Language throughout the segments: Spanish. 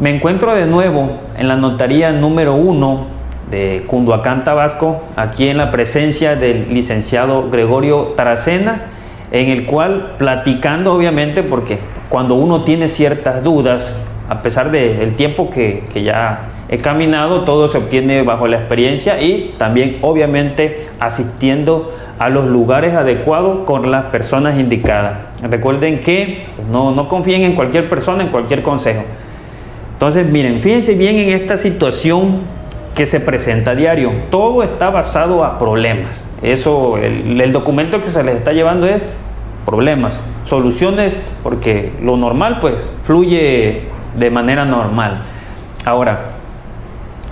Me encuentro de nuevo en la notaría número uno de Cunduacán, Tabasco, aquí en la presencia del licenciado Gregorio Taracena, en el cual platicando obviamente, porque cuando uno tiene ciertas dudas, a pesar del tiempo que, que ya he caminado, todo se obtiene bajo la experiencia y también obviamente asistiendo a los lugares adecuados con las personas indicadas. Recuerden que no, no confíen en cualquier persona, en cualquier consejo. Entonces, miren, fíjense bien en esta situación que se presenta a diario. Todo está basado a problemas. Eso, el, documento que se les está llevando es problemas, soluciones, porque lo normal pues fluye de manera normal. Ahora,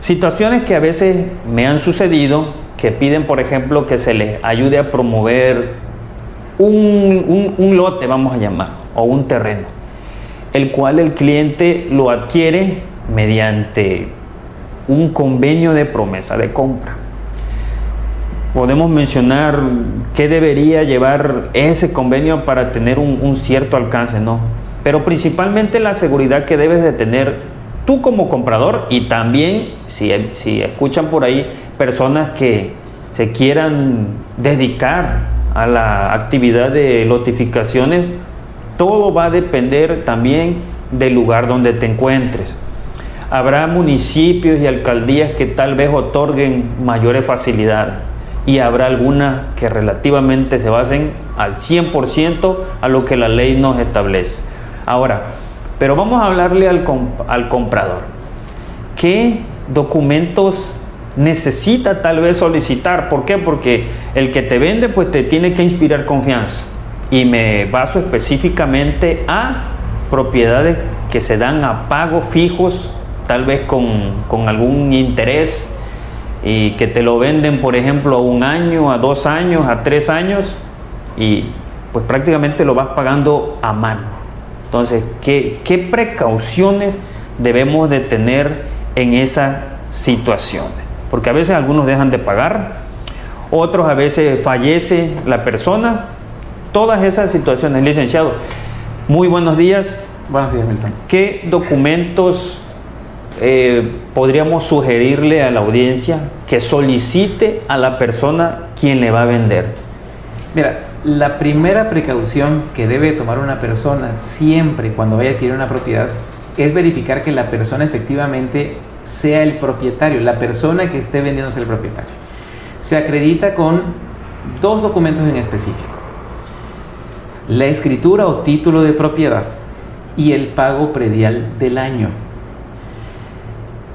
situaciones que a veces me han sucedido, que piden, por ejemplo, que se les ayude a promover un, un lote, vamos a llamar, o un terreno el cual el cliente lo adquiere mediante un convenio de promesa de compra. Podemos mencionar qué debería llevar ese convenio para tener un, cierto alcance, ¿no? Pero principalmente la seguridad que debes de tener tú como comprador y también si, si escuchan por ahí personas que se quieran dedicar a la actividad de notificaciones, todo va a depender también del lugar donde te encuentres. Habrá municipios y alcaldías que tal vez otorguen mayores facilidades y habrá algunas que relativamente se basen al 100% a lo que la ley nos establece. Ahora, pero vamos a hablarle al, al comprador. ¿Qué documentos necesita tal vez solicitar? ¿Por qué? Porque el que te vende pues te tiene que inspirar confianza y me baso específicamente a propiedades que se dan a pago fijos, tal vez con, algún interés y que te lo venden, por ejemplo, a un año, a dos años, a tres años y pues prácticamente lo vas pagando a mano. Entonces, ¿qué, qué precauciones debemos de tener en esas situaciones? Porque a veces algunos dejan de pagar, otros a veces fallece la persona todas esas situaciones. Licenciado, muy buenos días. Buenos días, Milton. ¿Qué documentos eh, podríamos sugerirle a la audiencia que solicite a la persona quien le va a vender? Mira, la primera precaución que debe tomar una persona siempre cuando vaya a adquirir una propiedad es verificar que la persona efectivamente sea el propietario, la persona que esté vendiendo sea el propietario. Se acredita con dos documentos en específico la escritura o título de propiedad y el pago predial del año.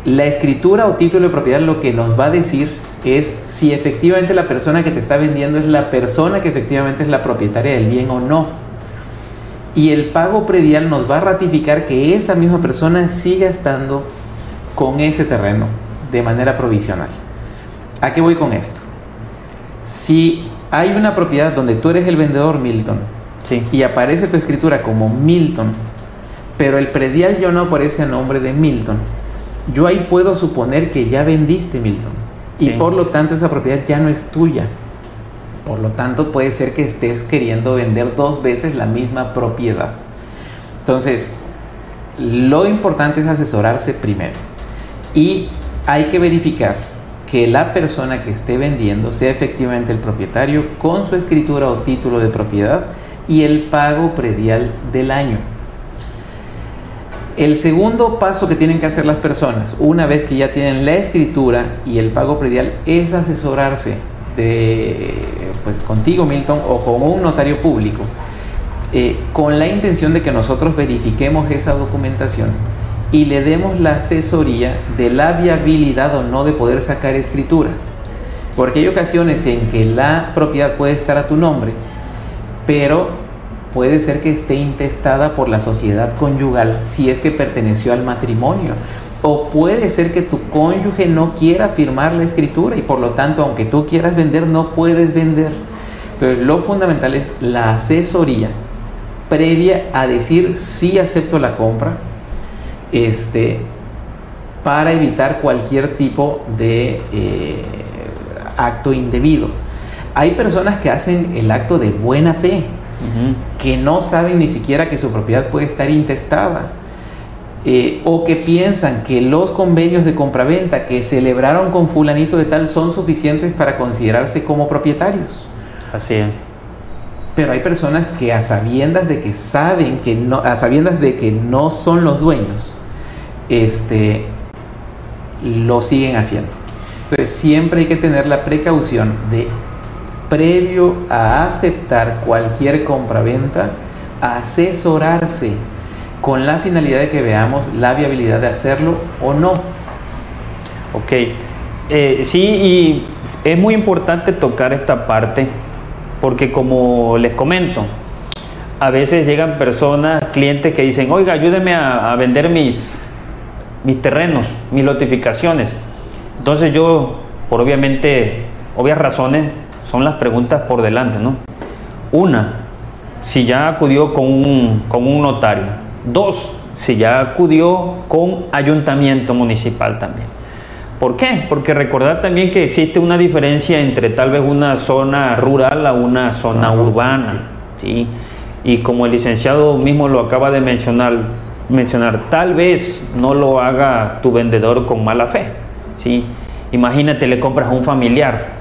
La escritura o título de propiedad lo que nos va a decir es si efectivamente la persona que te está vendiendo es la persona que efectivamente es la propietaria del bien o no. Y el pago predial nos va a ratificar que esa misma persona siga estando con ese terreno de manera provisional. ¿A qué voy con esto? Si hay una propiedad donde tú eres el vendedor, Milton, y aparece tu escritura como Milton, pero el predial ya no aparece a nombre de Milton, yo ahí puedo suponer que ya vendiste Milton y por lo tanto esa propiedad ya no es tuya. Por lo tanto puede ser que estés queriendo vender dos veces la misma propiedad. Entonces, lo importante es asesorarse primero y hay que verificar que la persona que esté vendiendo sea efectivamente el propietario con su escritura o título de propiedad y el pago predial del año. El segundo paso que tienen que hacer las personas, una vez que ya tienen la escritura y el pago predial, es asesorarse de, pues, contigo, Milton, o con un notario público, eh, con la intención de que nosotros verifiquemos esa documentación y le demos la asesoría de la viabilidad o no de poder sacar escrituras. Porque hay ocasiones en que la propiedad puede estar a tu nombre, pero puede ser que esté intestada por la sociedad conyugal si es que perteneció al matrimonio. O puede ser que tu cónyuge no quiera firmar la escritura y por lo tanto, aunque tú quieras vender, no puedes vender. Entonces, lo fundamental es la asesoría previa a decir si acepto la compra, este, para evitar cualquier tipo de eh, acto indebido. Hay personas que hacen el acto de buena fe, que no saben ni siquiera que su propiedad puede estar intestada. Eh, o que piensan que los convenios de compraventa que celebraron con fulanito de tal son suficientes para considerarse como propietarios. Así es. Pero hay personas que a sabiendas de que saben que no, a sabiendas de que no son los dueños, este, lo siguen haciendo. Entonces siempre hay que tener la precaución de previo a aceptar cualquier compraventa, asesorarse con la finalidad de que veamos la viabilidad de hacerlo o no. Ok, eh, sí, y es muy importante tocar esta parte porque como les comento, a veces llegan personas, clientes que dicen, oiga, ayúdeme a, vender mis, mis terrenos, mis notificaciones. Entonces yo, por obviamente, obvias razones, son las preguntas por delante, ¿no? Una, si ya acudió con un, con un notario. Dos, si ya acudió con ayuntamiento municipal también. ¿Por qué? Porque recordar también que existe una diferencia entre tal vez una zona rural a una zona urbana. ¿sí? Y como el licenciado mismo lo acaba de mencionar, mencionar, tal vez no lo haga tu vendedor con mala fe. ¿sí? Imagínate, le compras a un familiar,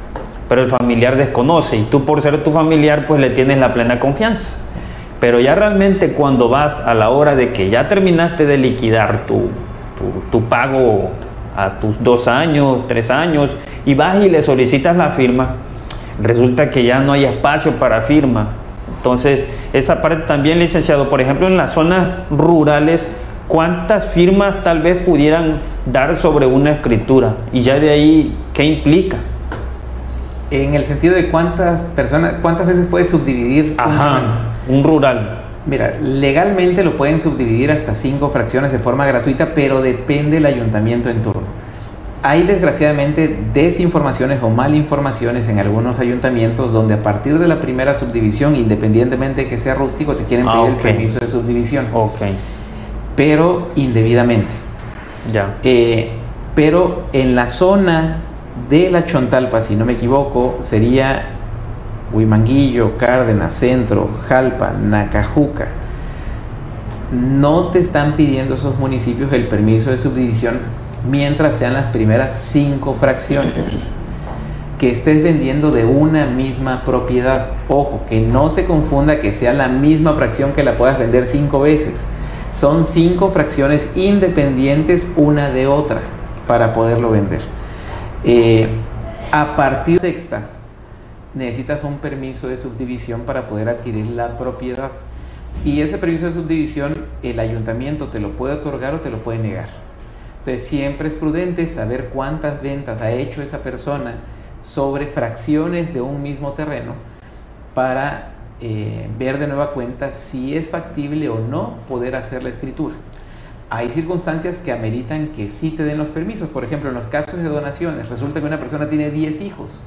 pero el familiar desconoce y tú por ser tu familiar pues le tienes la plena confianza. Pero ya realmente cuando vas a la hora de que ya terminaste de liquidar tu, tu, pago a tus dos años, tres años, y vas y le solicitas la firma, resulta que ya no hay espacio para firma. Entonces, esa parte también, licenciado, por ejemplo, en las zonas rurales, ¿cuántas firmas tal vez pudieran dar sobre una escritura? Y ya de ahí, ¿qué implica? En el sentido de cuántas personas, cuántas veces puedes subdividir un rural. Mira, legalmente lo pueden subdividir hasta cinco fracciones de forma gratuita, pero depende del ayuntamiento en turno. Hay desgraciadamente desinformaciones o malinformaciones en algunos ayuntamientos donde a partir de la primera subdivisión, independientemente de que sea rústico, te quieren pedir el ah, permiso de subdivisión. Ok. Pero indebidamente. Ya. Eh, pero en la zona de la Chontalpa, si no me equivoco, sería Huimanguillo, Cárdenas, Centro, Jalpa, Nacajuca, no te están pidiendo esos municipios el permiso de subdivisión mientras sean las primeras cinco fracciones que estés vendiendo de una misma propiedad. Ojo, que no se confunda que sea la misma fracción que la puedas vender cinco veces. Son cinco fracciones independientes una de otra para poderlo vender. Eh, a partir de sexta, necesitas un permiso de subdivisión para poder adquirir la propiedad. Y ese permiso de subdivisión el ayuntamiento te lo puede otorgar o te lo puede negar. Entonces siempre es prudente saber cuántas ventas ha hecho esa persona sobre fracciones de un mismo terreno para eh, ver de nueva cuenta si es factible o no poder hacer la escritura. Hay circunstancias que ameritan que sí te den los permisos. Por ejemplo, en los casos de donaciones, resulta que una persona tiene 10 hijos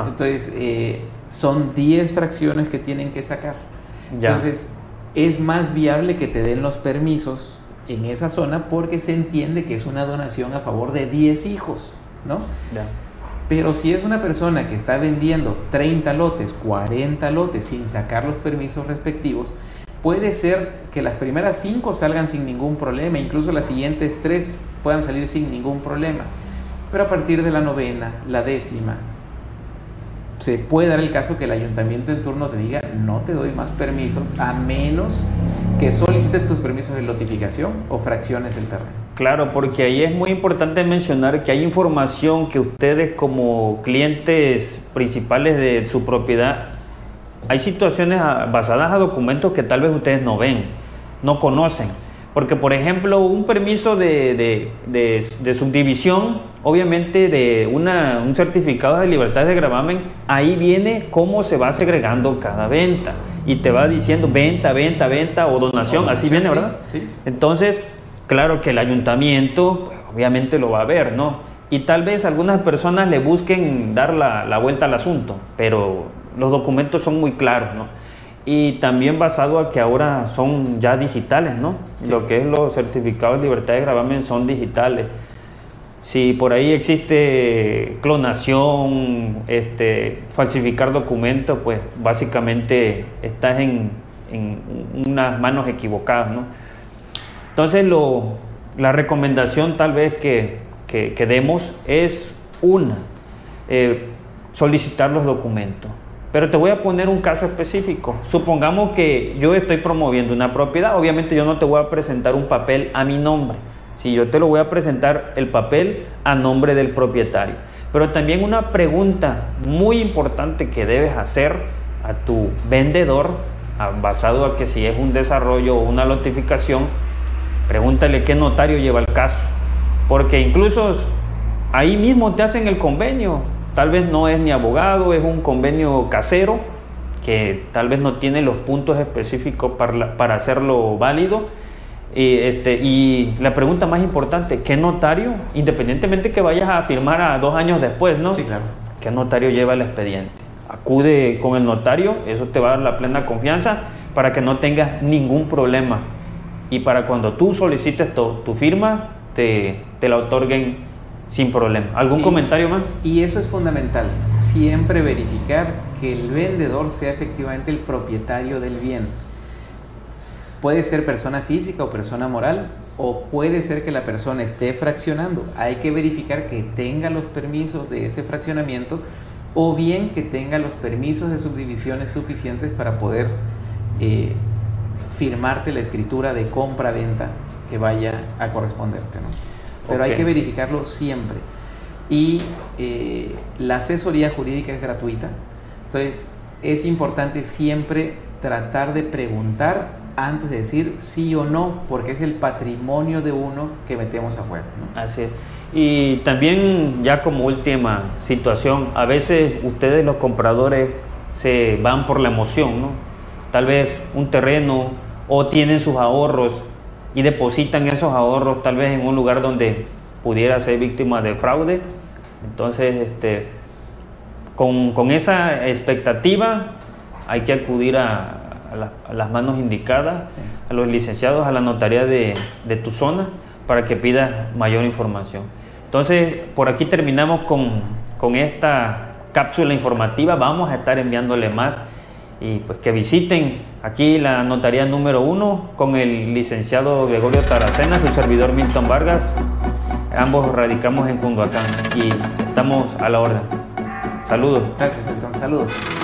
entonces, eh, son 10 fracciones que tienen que sacar. Entonces, es más viable que te den los permisos en esa zona porque se entiende que es una donación a favor de 10 hijos, ¿no? Pero si es una persona que está vendiendo 30 lotes, 40 lotes sin sacar los permisos respectivos, puede ser que las primeras 5 salgan sin ningún problema, incluso las siguientes 3 puedan salir sin ningún problema. Pero a partir de la novena, la décima, se puede dar el caso que el ayuntamiento en turno te diga no te doy más permisos a menos que solicites tus permisos de notificación o fracciones del terreno. Claro, porque ahí es muy importante mencionar que hay información que ustedes como clientes principales de su propiedad, hay situaciones basadas a documentos que tal vez ustedes no ven, no conocen. Porque, por ejemplo, un permiso de, subdivisión, obviamente de una, un certificado de libertad de gravamen, ahí viene cómo se va segregando cada venta. Y te va diciendo venta, venta, venta o donación, así viene, ¿verdad? Sí. Entonces, claro que el ayuntamiento, obviamente lo va a ver, ¿no? Y tal vez algunas personas le busquen dar la, la vuelta al asunto, pero los documentos son muy claros, ¿no? Y también basado a que ahora son ya digitales, ¿no? Lo que es los certificados de libertad de gravamen son digitales. Si por ahí existe clonación, este, falsificar documentos, pues básicamente estás en, en unas manos equivocadas, ¿no? Entonces lo, la recomendación tal vez que, que, que demos es una, eh, solicitar los documentos. Pero te voy a poner un caso específico. Supongamos que yo estoy promoviendo una propiedad. Obviamente yo no te voy a presentar un papel a mi nombre. Si yo te lo voy a presentar el papel a nombre del propietario. Pero también una pregunta muy importante que debes hacer a tu vendedor, basado a que si es un desarrollo o una notificación, pregúntale qué notario lleva el caso. Porque incluso ahí mismo te hacen el convenio Tal vez no es ni abogado, es un convenio casero que tal vez no tiene los puntos específicos para, para hacerlo válido. Y, este, y la pregunta más importante, ¿qué notario, independientemente que vayas a firmar a dos años después, ¿no? Sí, claro. ¿Qué notario lleva el expediente? Acude con el notario, eso te va a dar la plena confianza para que no tengas ningún problema. Y para cuando tú solicites tu, tu firma, te, te la otorguen sin problema. ¿Algún Y- comentario más? Y eso es fundamental, siempre verificar que el vendedor sea efectivamente el propietario del bien. Puede ser persona física o persona moral, o puede ser que la persona esté fraccionando. Hay que verificar que tenga los permisos de ese fraccionamiento o bien que tenga los permisos de subdivisiones suficientes para poder eh, firmarte la escritura de compra-venta que vaya a corresponderte. ¿no? Pero hay que verificarlo siempre. Y eh, la asesoría jurídica es gratuita. Entonces, es importante siempre tratar de preguntar antes de decir sí o no, porque es el patrimonio de uno que metemos a juego. ¿no? Así es. Y también ya como última situación, a veces ustedes los compradores se van por la emoción, ¿no? Tal vez un terreno o tienen sus ahorros y depositan esos ahorros tal vez en un lugar donde pudiera ser víctima de fraude. Entonces, este, con, con esa expectativa hay que acudir a, a la- a las manos indicadas, Sí. a los licenciados, a la notaría de, de tu zona, para que pidas mayor información. Entonces, por aquí terminamos con, con esta cápsula informativa. Vamos a estar enviándole más y pues que visiten aquí la notaría número uno con el licenciado Gregorio Taracena, su servidor Milton Vargas. Ambos radicamos en Cunduacán y estamos a la orden. Saludos. Gracias, Milton. Saludos.